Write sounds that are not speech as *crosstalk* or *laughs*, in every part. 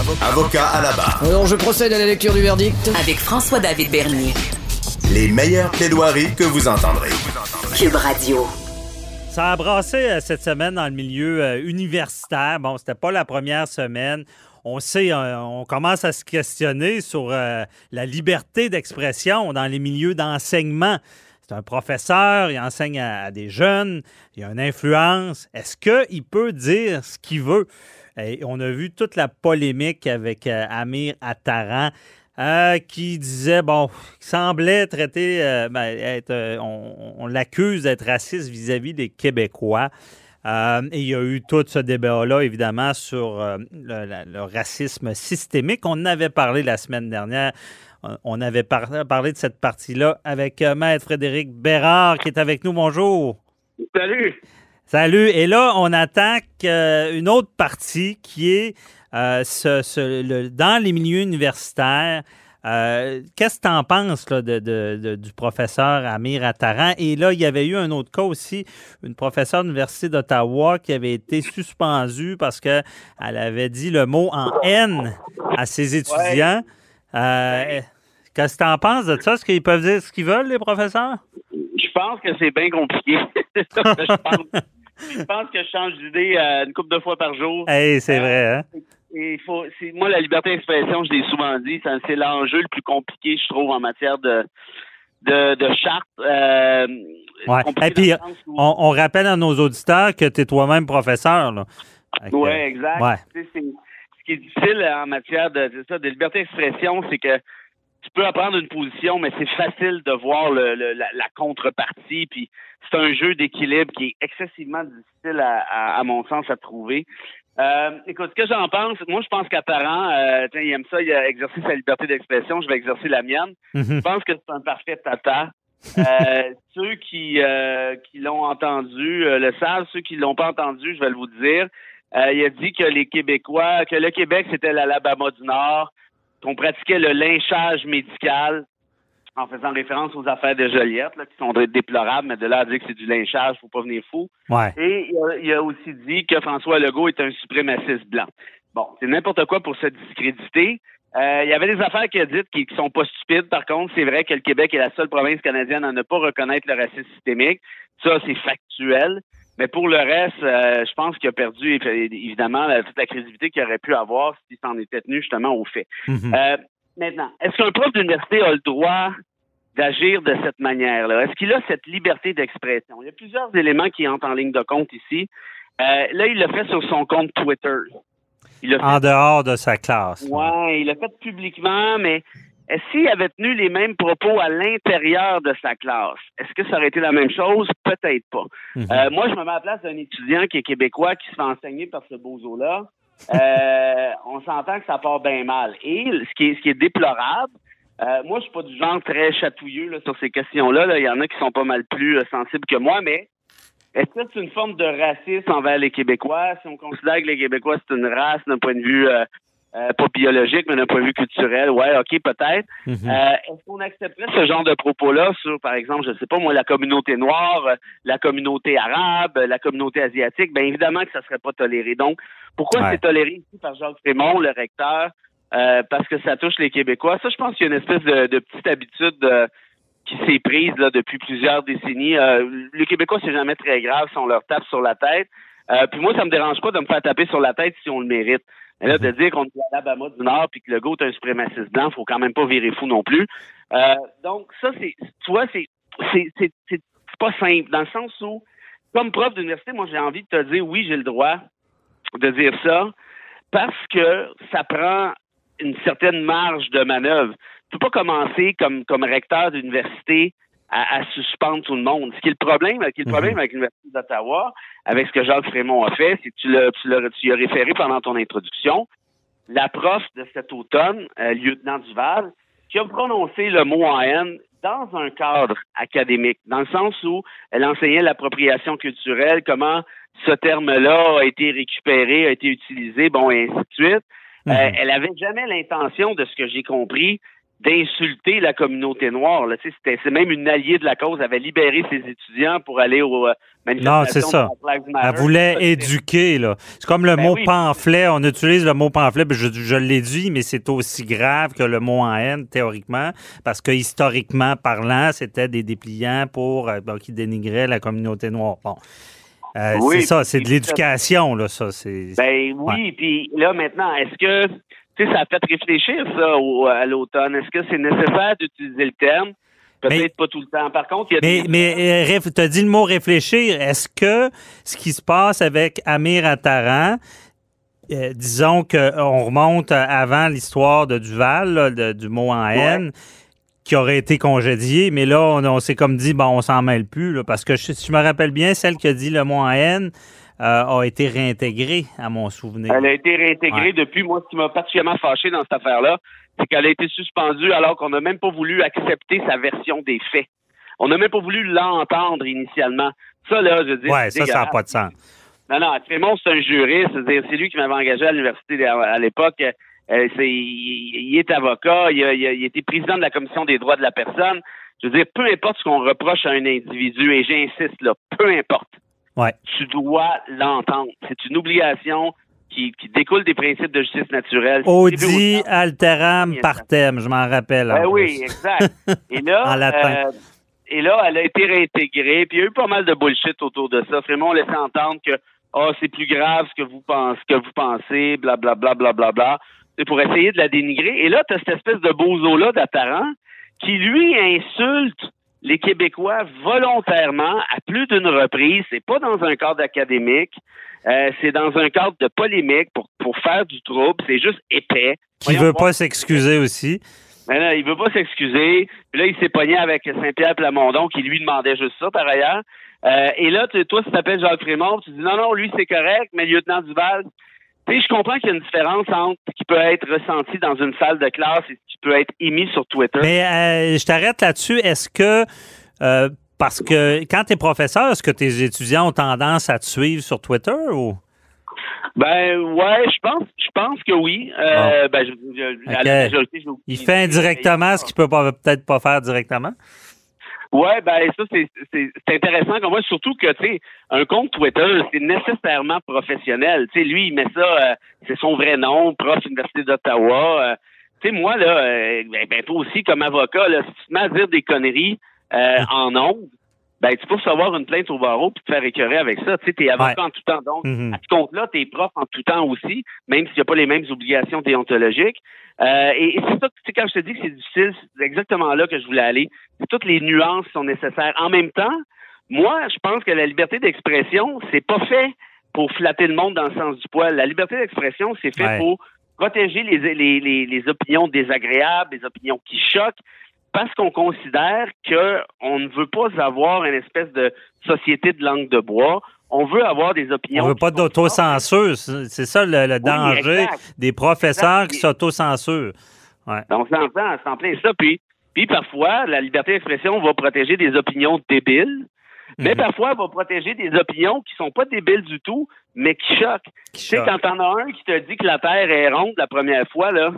Avocat à la barre. Alors, je procède à la lecture du verdict. Avec François-David Bernier. Les meilleures plaidoiries que vous entendrez. Cube Radio. Ça a brassé euh, cette semaine dans le milieu euh, universitaire. Bon, c'était pas la première semaine. On sait, euh, on commence à se questionner sur la liberté d'expression dans les milieux d'enseignement. C'est un professeur, il enseigne à, des jeunes, il a une influence. Est-ce qu'il peut dire ce qu'il veut? On a vu toute la polémique avec Amir Attaran. Euh, qui disait, bon, qui semblait traiter, euh, ben, être, euh, on, l'accuse d'être raciste vis-à-vis des Québécois. il y a eu tout ce débat-là, évidemment, sur le, racisme systémique. On avait parlé la semaine dernière. On avait parlé de cette partie-là avec Maître Frédéric Bérard qui est avec nous. Bonjour. Salut. Salut. Et là, on attaque une autre partie qui est euh, ce, dans les milieux universitaires, euh, qu'est-ce que tu en penses de, du professeur Amir Attaran? Et là, il y avait eu un autre cas aussi, une professeure de l'Université d'Ottawa qui avait été suspendue parce qu'elle avait dit le mot en haine à ses étudiants. Euh, qu'est-ce que tu en penses de ça? Est-ce qu'ils peuvent dire ce qu'ils veulent, les professeurs? Je pense que c'est bien compliqué. *laughs* je, pense. Que je change d'idée une couple de fois par jour. Hey, c'est vrai, hein? il faut, moi, la liberté d'expression, je l'ai souvent dit, c'est l'enjeu le plus compliqué, je trouve, en matière de, de, de charte. Euh, Et puis, on, rappelle à nos auditeurs que tu es toi-même professeur. Oui, exact. ce qui est difficile en matière de, ça, de liberté d'expression, c'est que tu peux apprendre une position, mais c'est facile de voir le, la, contrepartie. Puis c'est un jeu d'équilibre qui est excessivement difficile à, à, mon sens à trouver. Euh, écoute, ce que j'en pense, moi je pense qu'apparent, euh, il aime ça, il a exercé sa liberté d'expression, je vais exercer la mienne. Mhm. Je pense que c'est un parfait tata. Euh, *laughs* ceux qui qui l'ont entendu le savent, ceux qui l'ont pas entendu, je vais vous dire. il a dit que les Québécois, que le Québec c'était l'Alabama du Nord, qu'on pratiquait le lynchage médical en faisant référence aux affaires de Joliette, là, qui sont déplorables, mais de là à dire que c'est du lynchage, faut pas venir fou. Et il a, aussi dit que François Legault est un suprémaciste blanc. Bon, c'est n'importe quoi pour se discréditer. Euh, il y avait des affaires qu'il a dites qui, qui sont pas stupides. Par contre, c'est vrai que le Québec est la seule province canadienne à ne pas reconnaître le racisme systémique. Ça, c'est factuel. Mais pour le reste, euh, je pense qu'il a perdu évidemment toute la crédibilité qu'il aurait pu avoir s'il s'en était tenu justement au fait. Mhm. euh, maintenant, est-ce qu'un prof d'université a le droit d'agir de cette manière-là? Est-ce qu'il a cette liberté d'expression? Il y a plusieurs éléments qui entrent en ligne de compte ici. Euh, là, il l'a fait sur son compte Twitter. Il en dehors de sa classe. Oui, il l'a fait publiquement, mais s'il avait tenu les mêmes propos à l'intérieur de sa classe, est-ce que ça aurait été la même chose? Peut-être pas. Mhm. Euh, moi, je me mets à la place d'un étudiant qui est québécois, qui se fait enseigner par ce bozo-là. Euh, *laughs* on s'entend que ça part bien mal. Et ce qui est, ce qui est déplorable, euh, moi, je suis pas du genre très chatouilleux là, sur ces questions-là. Il y en a qui sont pas mal plus euh, sensibles que moi, mais est-ce que c'est une forme de racisme envers les Québécois? Si on considère que les Québécois, c'est une race d'un point de vue euh, pas biologique, mais d'un point de vue culturel, ouais, ok, peut-être. Mhm. est-ce qu'on accepterait ce genre de propos-là sur, par exemple, je sais pas moi, la communauté noire, la communauté arabe, la communauté asiatique? Bien évidemment que ça serait pas toléré. Donc, pourquoi c'est toléré ici par Jacques Frémont, le recteur? Euh, parce que ça touche les Québécois. Ça, je pense qu'il y a une espèce de, petite habitude euh, qui s'est prise là, depuis plusieurs décennies. Euh, les Québécois, c'est jamais très grave si on leur tape sur la tête. puis moi, ça me dérange pas de me faire taper sur la tête si on le mérite. Mais là, de mhm. dire qu'on est à l'Alabama du Nord puis que le GOAT est un suprémaciste blanc, faut quand même pas virer fou non plus. donc, ça, c'est, tu vois, c'est, c'est, c'est, c'est pas simple, dans le sens où, comme prof d'université, moi, j'ai envie de te dire, oui, j'ai le droit de dire ça, parce que ça prend une certaine marge de manœuvre. Tu peux pas commencer comme, comme recteur d'université à, suspendre tout le monde. Ce qui est le problème, qui est le problème mhm. avec l'Université d'Ottawa, avec ce que Jacques Frémont a fait, c'est que tu l'as, tu, tu as référé pendant ton introduction. La prof de cet automne, euh, lieutenant Duval, qui a prononcé le mot en haine dans un cadre académique, dans le sens où elle enseignait l'appropriation culturelle, comment ce terme-là a été récupéré, a été utilisé, bon, et ainsi de suite. Euh, mhm. elle avait jamais l'intention, de ce que j'ai compris, d'insulter la communauté noire. Là. C'est même une alliée de la cause. Elle avait libéré ses étudiants pour aller aux euh, non, c'est ça. Elle voulait éduquer, là. C'est comme le Ben mot oui. pamphlet. On utilise le mot pamphlet, puis je, je l'ai dit, mais c'est aussi grave que le mot en haine, théoriquement, parce que historiquement parlant, c'était des dépliants pour euh, qui dénigraient la communauté noire. Bon. Euh, Oui, c'est ça, c'est de l'éducation, là, ça. C'est, Ben oui, puis là maintenant, est-ce que tu sais, ça a fait réfléchir ça au- à l'automne? Est-ce que c'est nécessaire d'utiliser le terme? Peut-être pas tout le temps. Par contre, il y a Mais, des- mais tu as dit le mot réfléchir. Est-ce que ce qui se passe avec Amir Attaran, euh, disons qu'on remonte avant l'histoire de Duval, là, de- du mot en haine, qui aurait été congédié, mais là, on, on s'est comme dit, bon, on s'en mêle plus, là, parce que je- si je me rappelle bien, celle qui a dit le mot en haine euh, a été réintégrée, à mon souvenir. Elle a été réintégrée Ouais. depuis. Moi, ce qui m'a particulièrement fâché dans cette affaire-là, c'est qu'elle a été suspendue alors qu'on n'a même pas voulu accepter sa version des faits. On n'a même pas voulu l'entendre initialement. Ça, là, je veux dire. Ouais, c'est ça, ça n'a pas de sens. Non, non, Trémont, c'est un juriste. C'est lui qui m'avait engagé à l'université à, l'époque. Euh, c'est, il, il est avocat. Il a, il a- il a été président de la commission des droits de la personne. Je veux dire, peu importe ce qu'on reproche à un individu, et j'insiste là, peu importe, Ouais. tu dois l'entendre. C'est une obligation qui, qui découle des principes de justice naturelle. Audi alteram partem, je m'en rappelle. en ben oui, exact. *laughs* Et là, En latin. euh, et là, elle a été réintégrée. Puis il y a eu pas mal de bullshit autour de ça. Vraiment, on laissait entendre que oh, c'est plus grave ce que vous pensez, que vous pensez, blablabla, blablabla. Bla, bla, C'est pour essayer de la dénigrer. Et là, tu as cette espèce de bozo-là d'Attaran qui, lui, insulte les Québécois volontairement à plus d'une reprise. C'est pas dans un cadre académique. euh, c'est dans un cadre de polémique pour, pour faire du trouble. C'est juste épais. Qui Voyons veut pas s'excuser aussi. Là, il veut pas s'excuser. Puis là, il s'est pogné avec Saint-Pierre Plamondon qui lui demandait juste ça par ailleurs. Euh, et là, tu- toi, tu t'appelles Jacques Frémont, tu dis non, non, lui, c'est correct, mais lieutenant Duval. Je comprends qu'il y a une différence entre ce qui peut être ressenti dans une salle de classe et ce qui peut être émis sur Twitter. Mais euh, je t'arrête là-dessus. Est-ce que, euh, parce que quand tu es professeur, est-ce que tes étudiants ont tendance à te suivre sur Twitter ou? Ben ouais, je pense, je pense que oui. Euh, Ben, je, je- à la Ok. majorité, j'ai aucune Il fait indirectement ce qu'il peut peut-être pas faire directement? Ouais, ben ça c'est c'est c'est intéressant comme moi, surtout que tu sais un compte Twitter c'est nécessairement professionnel. Tu sais lui il met ça, euh, c'est son vrai nom, prof Université d'Ottawa. Euh, tu sais moi là, euh, ben, ben, toi aussi comme avocat là, si tu te mets à dire des conneries euh, en ondes, ben tu peux recevoir une plainte au barreau puis te faire écœurer avec ça. Tu sais t'es avocat Ouais. en tout temps donc Mhm. à ce compte-là t'es prof en tout temps aussi, même s'il n'y a pas les mêmes obligations déontologiques. Euh, et, et c'est ça, tu sais, quand je te dis que c'est difficile, c'est exactement là que je voulais aller. Toutes les nuances sont nécessaires. En même temps, moi, je pense que la liberté d'expression, c'est pas fait pour flatter le monde dans le sens du poil. La liberté d'expression, c'est fait Ouais. pour protéger les, les, les, les opinions désagréables, les opinions qui choquent, parce qu'on considère que on ne veut pas avoir une espèce de société de langue de bois. On veut avoir des opinions. On veut pas d'autocensure. C'est ça le, le danger des professeurs Exact. qui s'autocensurent. Ouais. Donc, c'est en plein, c'est en plein ça. Puis, puis parfois, la liberté d'expression va protéger des opinions débiles, mais Mhm. parfois, elle va protéger des opinions qui sont pas débiles du tout, mais qui choquent. Qui Tu sais, quand t'en as un qui te dit que la Terre est ronde la première fois, là,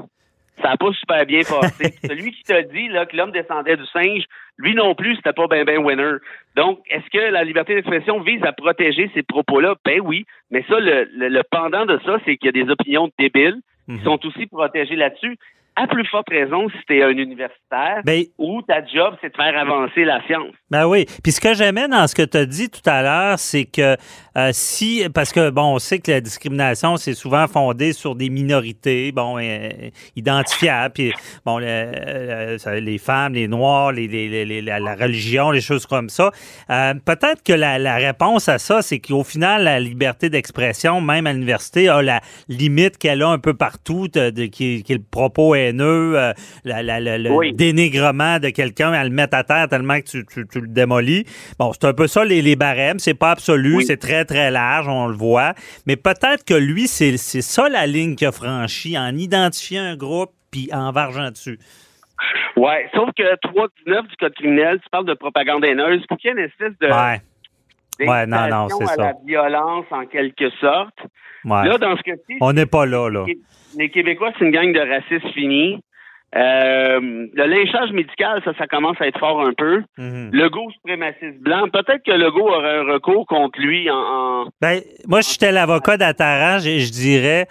ça n'a pas super bien passé. *laughs* Celui qui t'a dit là, que l'homme descendait du singe, lui non plus, c'était pas ben ben winner. Donc, est-ce que la liberté d'expression vise à protéger ces propos-là? Ben oui. Mais ça, le, le, le pendant de ça, c'est qu'il y a des opinions débiles qui Mhm. sont aussi protégées là-dessus. À plus forte raison si t'es un universitaire Ben, où ta job, c'est de faire avancer la science. Ben oui. Puis ce que j'aimais dans ce que tu as dit tout à l'heure, c'est que euh, si, parce que bon, on sait que la discrimination, c'est souvent fondé sur des minorités, bon, euh, identifiables, puis bon, le- les femmes, les noirs, les, les- les- les- la, la religion, les choses comme ça. Euh, Peut-être que la, la réponse à ça, c'est qu'au final, la liberté d'expression, même à l'université, a la limite qu'elle a un peu partout, de, de- qui, qui est le propos haineux, euh, la- le Oui. dénigrement de quelqu'un à le mettre à terre tellement que tu, tu- tu le démolis. Bon, c'est un peu ça les, les barèmes. C'est pas absolu, Oui. c'est très très large, on le voit. Mais peut-être que lui, c'est ça la ligne qu'il a franchie en identifiant un groupe puis en vargeant dessus. Ouais, sauf que 319 du Code criminel, tu parles de propagande haineuse, pour qu'il y ait une espèce de Ouais, Ouais, non, non, c'est ça. la violence en quelque sorte. ouais. Là, dans ce cas-ci, On n'est pas là, là. les Québécois, c'est une gang de racistes finis. Euh, le lynchage médical, ça, ça commence à être fort un peu. Mhm. Le go suprémaciste blanc, peut-être que le go aurait un recours contre lui en. en- Ben, moi, j'étais l'avocat d'Attaran, je, je dirais,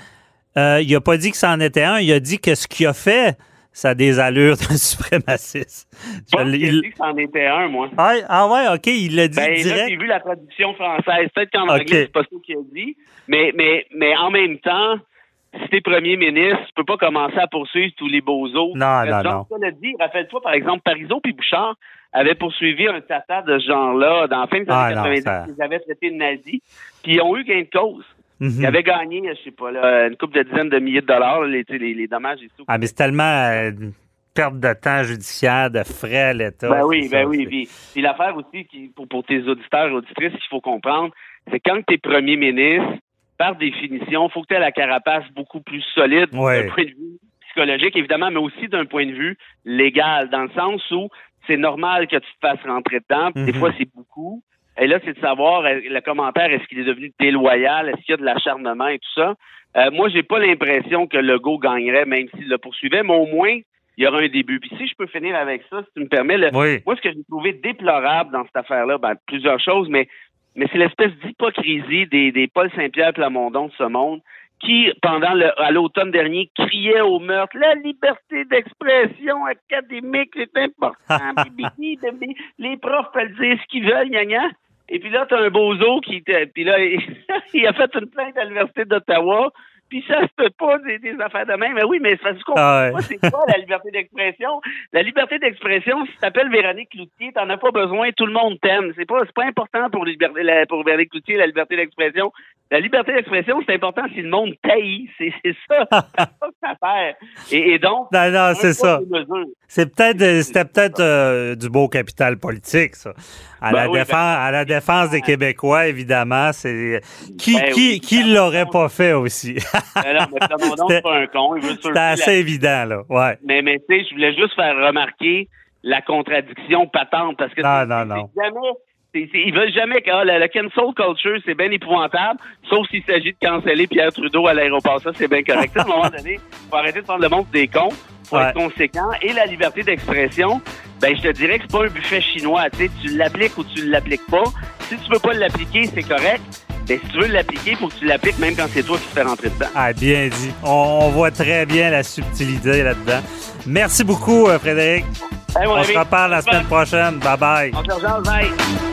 euh, il a pas dit que c'en était un, il a dit que ce qu'il a fait, ça a des allures d'un *laughs* suprémaciste. Je qu'il a il- dit que c'en était un, moi. Ah, ah ouais, OK, il l'a dit Ben, là, j'ai direct. vu la traduction française. Peut-être qu'en anglais, c'est pas ça qu'il a dit. Mais, mais, mais en même temps, si t'es premier ministre, tu peux pas commencer à poursuivre tous les beaux autres. Non, non, non. Paul l'a dit. Rappelle-toi, par exemple, Parizeau puis Bouchard avaient poursuivi un tata de ce genre-là dans la fin des Ah, années non, 90. ça- Ils avaient traité de nazis. Puis ils ont eu gain de cause. Mhm. Ils avaient gagné, je sais pas, là, une couple de dizaines de milliers de dollars, les, les, les dommages et tout. Ah, mais c'est tellement euh, une perte de temps judiciaire, de frais à l'État. Ben oui, ben ça, oui. puis l'affaire aussi, qui, pour, pour tes auditeurs et auditrices, qu'il faut comprendre, c'est quand tu es premier ministre, par définition, il faut que tu aies la carapace beaucoup plus solide Ouais. d'un point de vue psychologique, évidemment, mais aussi d'un point de vue légal, dans le sens où c'est normal que tu te fasses rentrer dedans. puis Des Mhm. fois, c'est beaucoup. Et là, c'est de savoir, le commentaire, est-ce qu'il est devenu déloyal? Est-ce qu'il y a de l'acharnement et tout ça? Euh, moi, j'ai pas l'impression que Legault gagnerait, même s'il le poursuivait, mais au moins, il y aura un début. Puis si je peux finir avec ça, si tu me permets, le, Oui. moi, ce que j'ai trouvé déplorable dans cette affaire-là, ben, plusieurs choses, mais, mais c'est l'espèce d'hypocrisie des, des Paul Saint-Pierre Plamondon de ce monde qui, pendant le, à l'automne dernier, criait au meurtre La liberté d'expression académique, c'est important. *laughs* Bibi, bibi. Les profs peuvent dire ce qu'ils veulent, gna gna. Et puis là, t'as un bozo qui puis là, *laughs* il a fait une plainte à l'Université d'Ottawa. Puis ça se peut pas des, des affaires de même. Mais oui, mais c'est parce qu'on Ah ouais. c'est quoi la liberté d'expression? La liberté d'expression, si tu t'appelles Véronique Cloutier, t'en as pas besoin, tout le monde t'aime. C'est pas, c'est pas important pour, liberté, la- pour Véronique Cloutier, la liberté d'expression. La liberté d'expression, c'est important si le monde taillit. C'est, ça. *laughs* c'est ça que ça. Et, et donc. Non, non, c'est ça. C'est peut-être, euh, c'était peut-être euh, du beau capital politique, ça. À, Ben la, oui, défense, ben- à la défense des Québécois, évidemment, c'est qui Ben qui oui. qui l'aurait pas fait aussi? *laughs* Mais *laughs* non, mais Plamondon, c'est pas un con. La- assez évident là, ouais. Mais, mais tu sais, je voulais juste faire remarquer la contradiction patente parce que Non, non, non. jamais. ils veulent jamais que ah, la, la cancel culture, c'est bien épouvantable, sauf s'il s'agit de canceller Pierre Trudeau à l'aéroport. Ça, c'est bien correct. à un moment donné, faut arrêter de prendre le monde des cons, faut Ouais. être conséquent. Et la liberté d'expression, ben je te dirais que c'est pas un buffet chinois. Tu l'appliques ou tu l'appliques pas. Si tu peux pas l'appliquer, c'est correct. Mais si tu veux l'appliquer, faut que tu l'appliques même quand c'est toi qui te fais rentrer dedans. Ah, bien dit. On, voit très bien la subtilité là-dedans. Merci beaucoup, euh, Frédéric. Hey, On ami. se reparle la semaine prochaine. Bye bye. On se rejoint, bye.